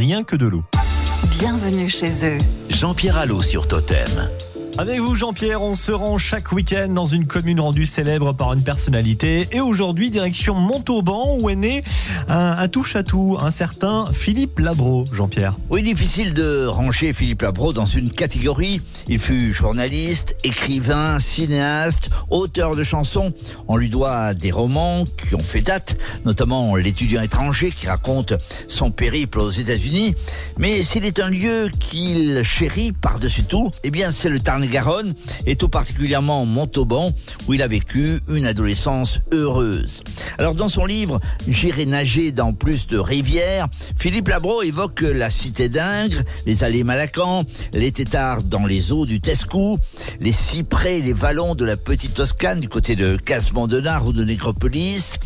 rien que de l'eau. Bienvenue chez eux. Jean-Pierre Allot sur Totem. Avec vous, Jean-Pierre, on se rend chaque week-end dans une commune rendue célèbre par une personnalité. Et aujourd'hui, direction Montauban, où est né un, un touche-à-tout, un certain Philippe Labro, Jean-Pierre. Oui, difficile de ranger Philippe Labro dans une catégorie. Il fut journaliste, écrivain, cinéaste, auteur de chansons. On lui doit des romans qui ont fait date, notamment L'étudiant étranger qui raconte son périple aux États-Unis. Mais s'il est un lieu qu'il chérit par-dessus tout, eh bien c'est le Tarn-et-Garonne et tout particulièrement Montauban où il a vécu une adolescence heureuse. Alors dans son livre J'irai nager dans plus de rivières, Philippe Labro évoque la cité d'Ingres, les allées Malacan, les tétards dans les eaux du Tescou, les cyprès les vallons de la petite Toscane du côté de Casemont-de-Nard ou de Négropolis,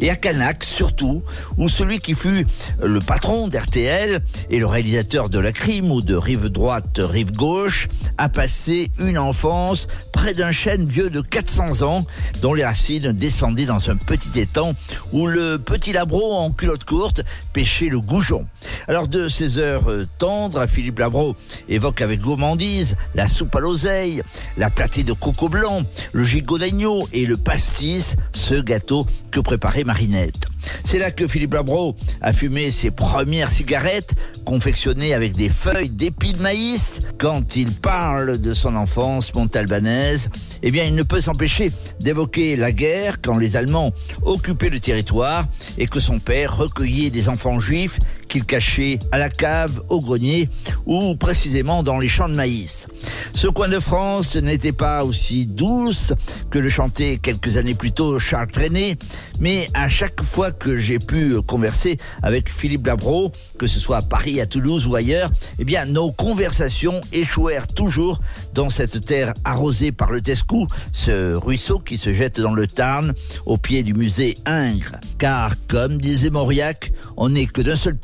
et à Canac surtout, où celui qui fut le patron d'RTL et le réalisateur de La Crime ou de Rive droite, Rive gauche, a passé une enfance près d'un chêne vieux de 400 ans dont les racines descendaient dans un petit étang où le petit Labro en culotte courte pêchait le goujon. Alors de ces heures euh, tendres, Philippe Labro évoque avec gourmandise la soupe à l'oseille, la platée de coco blanc, le gigot d'agneau et le pastis, ce gâteau que préparait Marinette. C'est là que Philippe Labro a fumé ses premières cigarettes confectionnées avec des feuilles d'épis de maïs. Quand il parle de son enfance montalbanaise, eh bien, il ne peut s'empêcher d'évoquer la guerre quand les Allemands occupaient le territoire et que son père recueillait des enfants juifs qu'il cachait à la cave, au grenier ou précisément dans les champs de maïs. Ce coin de France n'était pas aussi douce que le chantait quelques années plus tôt Charles Trenet, mais à chaque fois que j'ai pu converser avec Philippe Labro, que ce soit à Paris, à Toulouse ou ailleurs, eh bien nos conversations échouèrent toujours dans cette terre arrosée par le Tescou, ce ruisseau qui se jette dans le Tarn au pied du musée Ingres. Car comme disait Mauriac, on n'est que d'un seul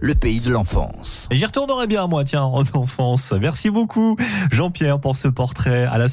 le pays de l'enfance. Et j'y retournerai bien, moi, tiens, en enfance. Merci beaucoup, Jean-Pierre, pour ce portrait. À la